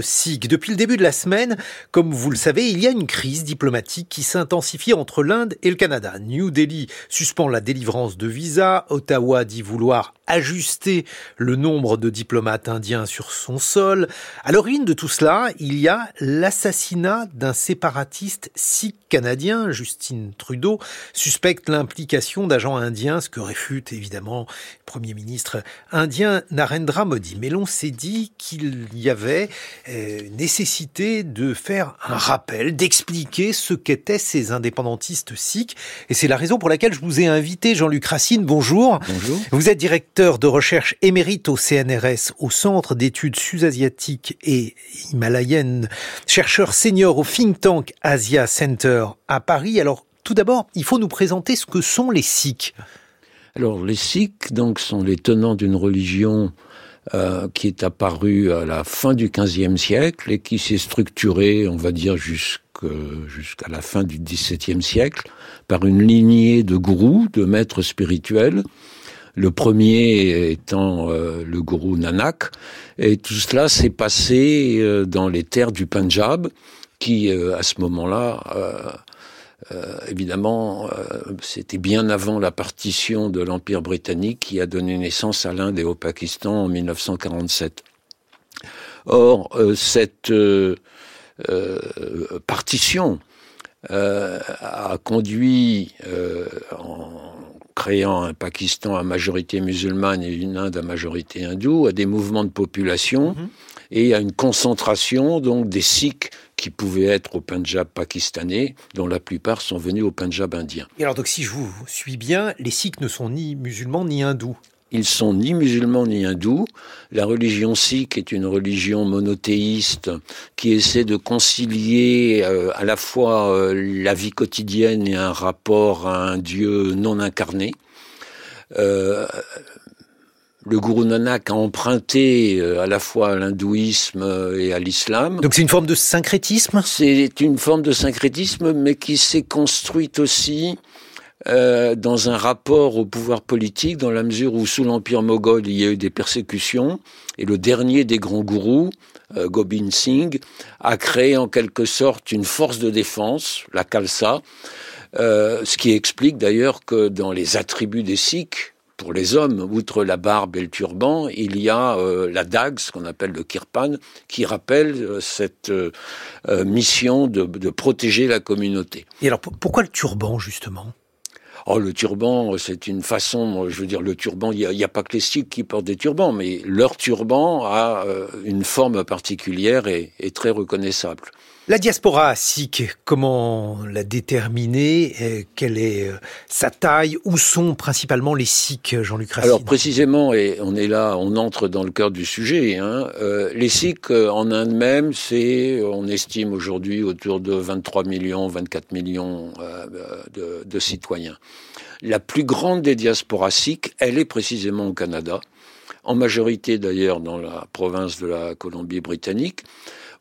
SIG. Depuis le début de la semaine, comme vous le savez, il y a une crise diplomatique qui s'intensifie entre l'Inde et le Canada. New Delhi suspend la délivrance de visas, Ottawa dit vouloir ajuster le nombre de diplomates indiens sur son sol. À l'origine de tout cela, il y a l'assassinat d'un séparatiste sikh canadien, Justin Trudeau, suspecte l'implication d'agents indiens, ce que réfute évidemment le Premier ministre indien Narendra Modi. Mais l'on s'est dit qu'il y avait euh, nécessité de faire un rappel, d'expliquer ce qu'étaient ces indépendantistes sikhs. Et c'est la raison pour laquelle je vous ai invité, Jean-Luc Racine. Bonjour. Bonjour. Vous êtes directeur de recherche émérite au CNRS, au Centre d'études sud-asiatiques et himalayennes, chercheur senior au think tank Asia Center à Paris. Alors, tout d'abord, il faut nous présenter ce que sont les Sikhs. Alors, les Sikhs, donc, sont les tenants d'une religion euh, qui est apparue à la fin du XVe siècle et qui s'est structurée, on va dire, jusqu'à la fin du XVIIe siècle par une lignée de gourous, de maîtres spirituels. Le premier étant euh, le gourou Nanak. Et tout cela s'est passé euh, dans les terres du Punjab, qui, à ce moment-là, euh, évidemment, euh, c'était bien avant la partition de l'Empire britannique qui a donné naissance à l'Inde et au Pakistan en 1947. Or, euh, cette partition a conduit, en créant un Pakistan à majorité musulmane et une Inde à majorité hindoue, à des mouvements de population mm-hmm. et à une concentration donc des Sikhs qui pouvaient être au Punjab pakistanais, dont la plupart sont venus au Punjab indien. Et alors donc si je vous suis bien, les Sikhs ne sont ni musulmans ni hindous ils sont ni musulmans ni hindous. La religion sikh est une religion monothéiste qui essaie de concilier euh, à la fois euh, la vie quotidienne et un rapport à un Dieu non incarné. Euh, le gourou Nanak a emprunté euh, à la fois à l'hindouisme euh, et à l'islam. Donc c'est une forme de syncrétisme? C'est une forme de syncrétisme, mais qui s'est construite aussi euh, dans un rapport au pouvoir politique, dans la mesure où sous l'Empire moghol, il y a eu des persécutions, et le dernier des grands gourous, euh, Gobind Singh, a créé en quelque sorte une force de défense, la Khalsa, euh, ce qui explique d'ailleurs que dans les attributs des Sikhs, pour les hommes, outre la barbe et le turban, il y a euh, la dague, ce qu'on appelle le kirpan, qui rappelle euh, cette euh, mission de, de, protéger la communauté. Et alors pourquoi le turban justement? Oh, le turban, c'est une façon, je veux dire, le turban, il n'y a, a, pas que les Sikhs qui portent des turbans, mais leur turban a une forme particulière et, et très reconnaissable. La diaspora sikh, comment la déterminer? Quelle est euh, sa taille? Où sont principalement les Sikhs, Jean-Luc Racine? Alors précisément, et on est là, on entre dans le cœur du sujet. Hein, euh, les Sikhs euh, en Inde même, c'est, on estime aujourd'hui autour de 23 millions, 24 millions euh, de, de, citoyens. La plus grande des diasporas sikhs, elle est précisément au Canada, en majorité d'ailleurs dans la province de la Colombie-Britannique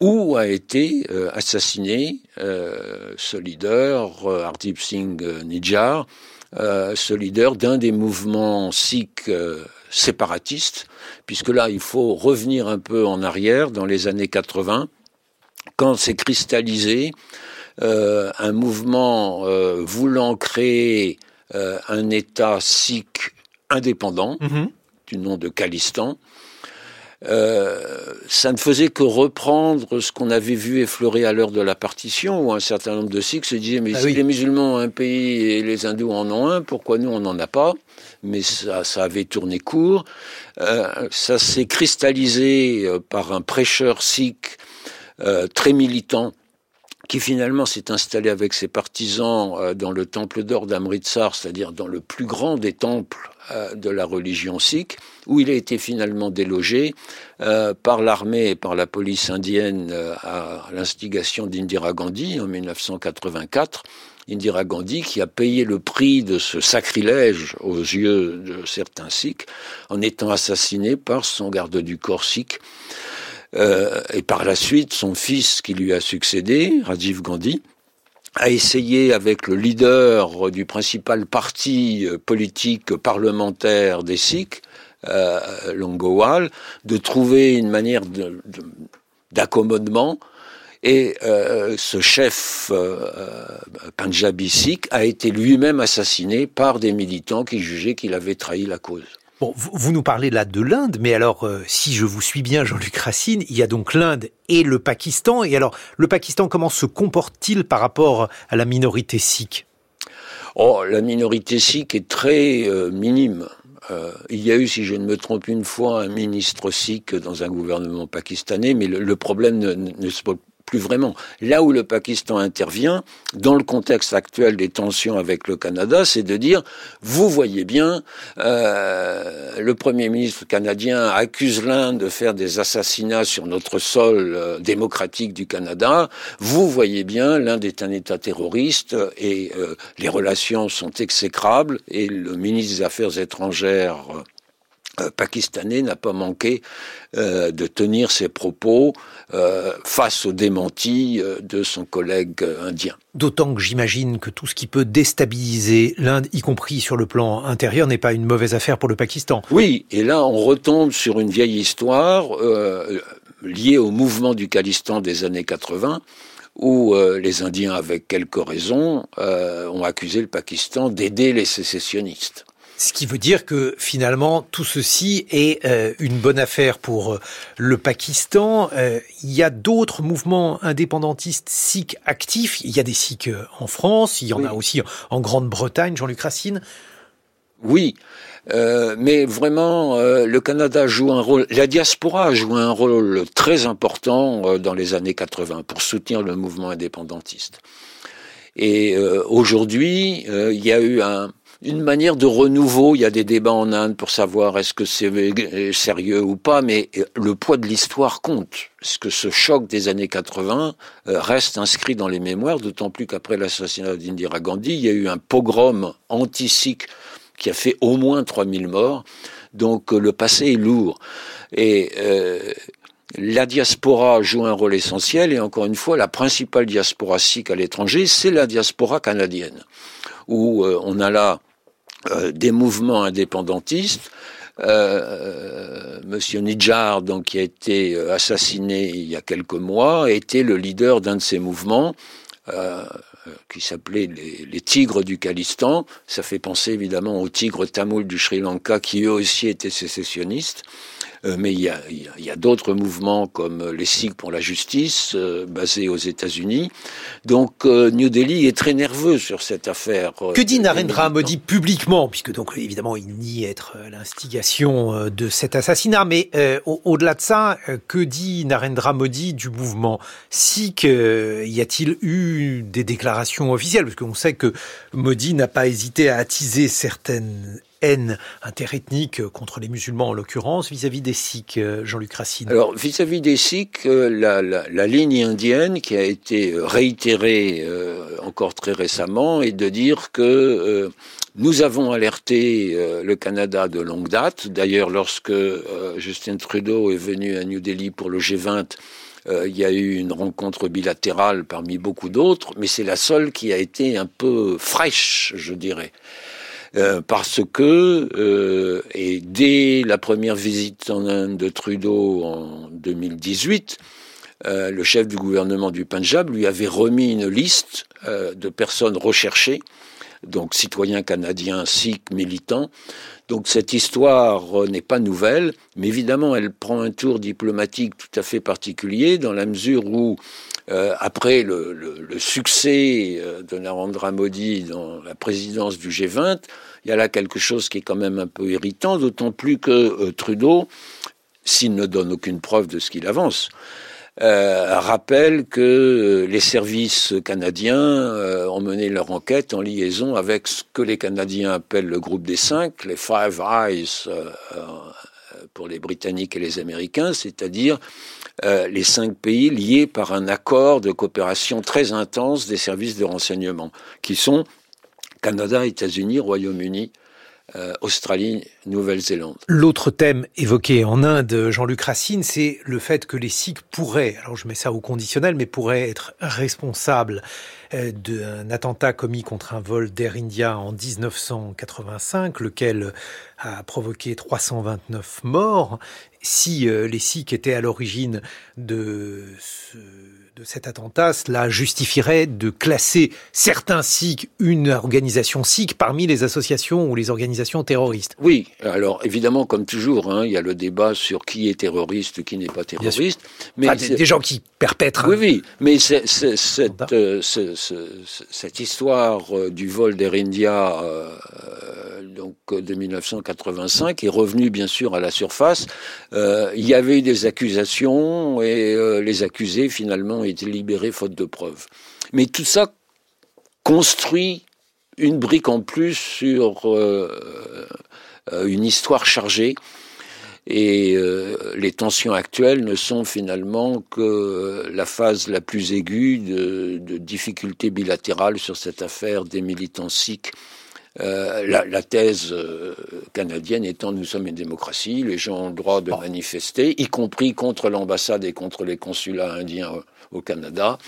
où a été euh, assassiné euh, ce leader, euh, Hardeep Singh Nijjar, ce leader d'un des mouvements sikhs séparatistes, puisque là, il faut revenir un peu en arrière, dans les années 80, quand s'est cristallisé un mouvement voulant créer un État sikh indépendant, mm-hmm. du nom de Khalistan, euh, ça ne faisait que reprendre ce qu'on avait vu effleurer à l'heure de la partition, où un certain nombre de Sikhs se disaient mais ah si les musulmans ont un pays et les hindous en ont un, pourquoi nous on n'en a pas? Mais ça, ça avait tourné court. Euh, ça s'est cristallisé euh, par un prêcheur sikh euh, très militant qui finalement s'est installé avec ses partisans euh, dans le temple d'or d'Amritsar, c'est-à-dire dans le plus grand des temples euh, de la religion sikh, où il a été finalement délogé euh, par l'armée et par la police indienne à l'instigation d'Indira Gandhi en 1984. Indira Gandhi, qui a payé le prix de ce sacrilège aux yeux de certains Sikhs en étant assassiné par son garde du corps sikh. Euh, et par la suite, son fils qui lui a succédé, Rajiv Gandhi, a essayé avec le leader du principal parti euh, politique parlementaire des Sikhs, euh, Longowal, de trouver une manière d'accommodement. Et euh, ce chef euh, Punjabi Sikh a été lui-même assassiné par des militants qui jugeaient qu'il avait trahi la cause. Vous nous parlez là de l'Inde, mais alors, euh, si je vous suis bien, Jean-Luc Racine, il y a donc l'Inde et le Pakistan. Et alors, le Pakistan, comment se comporte-t-il par rapport à la minorité sikh? Oh, la minorité sikh est très euh, minime. Euh, il y a eu, si je ne me trompe, une fois un ministre sikh dans un gouvernement pakistanais, mais le, problème ne, ne, se pose plus vraiment. Là où le Pakistan intervient, dans le contexte actuel des tensions avec le Canada, c'est de dire, vous voyez bien, euh, le Premier ministre canadien accuse l'Inde de faire des assassinats sur notre sol euh, démocratique du Canada, vous voyez bien, l'Inde est un État terroriste et euh, les relations sont exécrables et le ministre des Affaires étrangères euh, pakistanais n'a pas manqué euh, de tenir ses propos euh, face aux démentis de son collègue indien. D'autant que j'imagine que tout ce qui peut déstabiliser l'Inde, y compris sur le plan intérieur, n'est pas une mauvaise affaire pour le Pakistan. Oui, et là on retombe sur une vieille histoire liée au mouvement du Khalistan des années 80 où les Indiens, avec quelques raisons, ont accusé le Pakistan d'aider les sécessionnistes. Ce qui veut dire que finalement tout ceci est euh, une bonne affaire pour euh, le Pakistan. Euh, il y a d'autres mouvements indépendantistes sikhs actifs. Il y a des sikhs en France, il y en a aussi en Grande-Bretagne, Jean-Luc Racine. Oui, mais vraiment, le Canada joue un rôle, la diaspora a joué un rôle très important dans les années 80 pour soutenir le mouvement indépendantiste. Et aujourd'hui, il y a eu un, une manière de renouveau. Il y a des débats en Inde pour savoir est-ce que c'est sérieux ou pas, mais le poids de l'histoire compte. Est-ce que ce choc des années 80 euh, reste inscrit dans les mémoires, d'autant plus qu'après l'assassinat d'Indira Gandhi, il y a eu un pogrom anti-sikh qui a fait au moins 3000 morts. Donc euh, le passé est lourd. Et euh, la diaspora joue un rôle essentiel, et encore une fois, la principale diaspora sikh à l'étranger, c'est la diaspora canadienne, où on a là euh, des mouvements indépendantistes. Euh, Monsieur Nidjar, donc, qui a été euh, assassiné il y a quelques mois, était le leader d'un de ces mouvements. Euh, qui s'appelait les, les, Tigres du Khalistan. Ça fait penser évidemment aux Tigres tamouls du Sri Lanka qui eux aussi étaient sécessionnistes. Euh, mais il y a, d'autres mouvements comme les Sikhs pour la justice, euh, basés aux États-Unis. Donc euh, New Delhi est très nerveux sur cette affaire. que dit Narendra Modi publiquement, puisque donc évidemment il nie être l'instigation de cet assassinat, mais au-delà de ça, que dit Narendra Modi du mouvement Sikh Y a-t-il eu des déclarations officielles Parce qu'on sait que Modi n'a pas hésité à attiser certaines haine interethnique contre les musulmans en l'occurrence vis-à-vis des Sikhs, euh, Jean-Luc Racine Alors vis-à-vis des Sikhs, euh, la, ligne indienne qui a été euh, réitérée encore très récemment est de dire que nous avons alerté le Canada de longue date. D'ailleurs, lorsque Justin Trudeau est venu à New Delhi pour le G20, il y a eu une rencontre bilatérale parmi beaucoup d'autres, mais c'est la seule qui a été un peu fraîche, je dirais. Euh, parce que, euh, et dès la première visite en Inde de Trudeau en 2018, euh, le chef du gouvernement du Punjab lui avait remis une liste de personnes recherchées, donc citoyens canadiens, sikhs, militants. Donc cette histoire n'est pas nouvelle, mais évidemment elle prend un tour diplomatique tout à fait particulier dans la mesure où après le, succès de Narendra Modi dans la présidence du G20, il y a là quelque chose qui est quand même un peu irritant, d'autant plus que euh, Trudeau, s'il ne donne aucune preuve de ce qu'il avance, euh, rappelle que euh, les services canadiens ont mené leur enquête en liaison avec ce que les Canadiens appellent le groupe des cinq, les Five Eyes pour les Britanniques et les Américains, c'est-à-dire euh, les cinq pays liés par un accord de coopération très intense des services de renseignement, qui sont Canada, États-Unis, Royaume-Uni, euh, Australie, Nouvelle-Zélande. L'autre thème évoqué en Inde, Jean-Luc Racine, c'est le fait que les Sikhs pourraient, alors je mets ça au conditionnel, mais pourraient être responsables d'un attentat commis contre un vol d'Air India en 1985, lequel a provoqué 329 morts. Si euh, les Sikhs étaient à l'origine de ce de cet attentat, cela justifierait de classer certains Sikhs, une organisation Sikh, parmi les associations ou les organisations terroristes. Oui, alors évidemment, comme toujours, hein, il y a le débat sur qui est terroriste, qui n'est pas terroriste. Mais des, gens qui perpètrent. Oui, oui, mais cette, euh, cette, histoire euh, du vol d'Air India euh, donc de 1985 est revenue bien sûr à la surface. il y avait eu des accusations et les accusés finalement été libéré faute de preuves. Mais tout ça construit une brique en plus sur euh, euh, une histoire chargée. Et euh, les tensions actuelles ne sont finalement que la phase la plus aiguë de, de difficultés bilatérales sur cette affaire des militants sikhs. La, la, thèse canadienne étant nous sommes une démocratie, les gens ont le droit de manifester, y compris contre l'ambassade et contre les consulats indiens au Canada,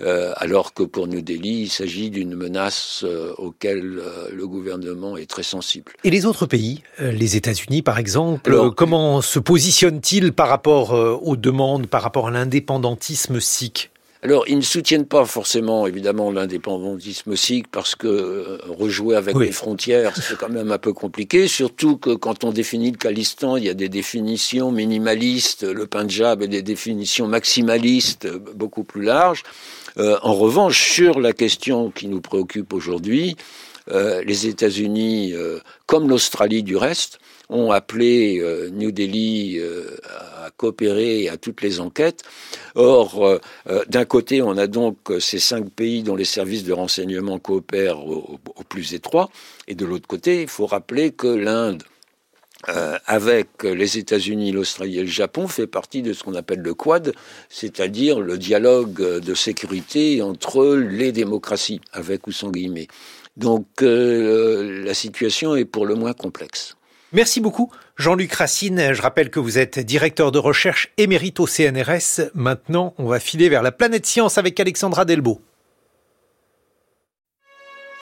euh, alors que pour New Delhi, il s'agit d'une menace euh, auquel euh, le gouvernement est très sensible. Et les autres pays, les États-Unis par exemple, comment se positionnent-ils par rapport aux demandes, par rapport à l'indépendantisme sikh? Alors, ils ne soutiennent pas forcément, évidemment, l'indépendantisme sikh parce que euh, rejouer avec les frontières, c'est quand même un peu compliqué. Surtout que quand on définit le Khalistan, il y a des définitions minimalistes. Le Punjab et des définitions maximalistes euh, beaucoup plus larges. Euh, en revanche, sur la question qui nous préoccupe aujourd'hui, les États-Unis, comme l'Australie du reste, ont appelé euh, New Delhi euh, à coopérer à toutes les enquêtes. Or, euh, d'un côté, on a donc ces cinq pays dont les services de renseignement coopèrent au, plus étroit, et de l'autre côté, il faut rappeler que l'Inde, avec les États-Unis, l'Australie et le Japon, fait partie de ce qu'on appelle le Quad, c'est-à-dire le dialogue de sécurité entre les démocraties, avec ou sans guillemets. Donc la situation est pour le moins complexe. Merci beaucoup, Jean-Luc Racine. Je rappelle que vous êtes directeur de recherche émérite au CNRS. Maintenant, on va filer vers la planète science avec Alexandra Delbo.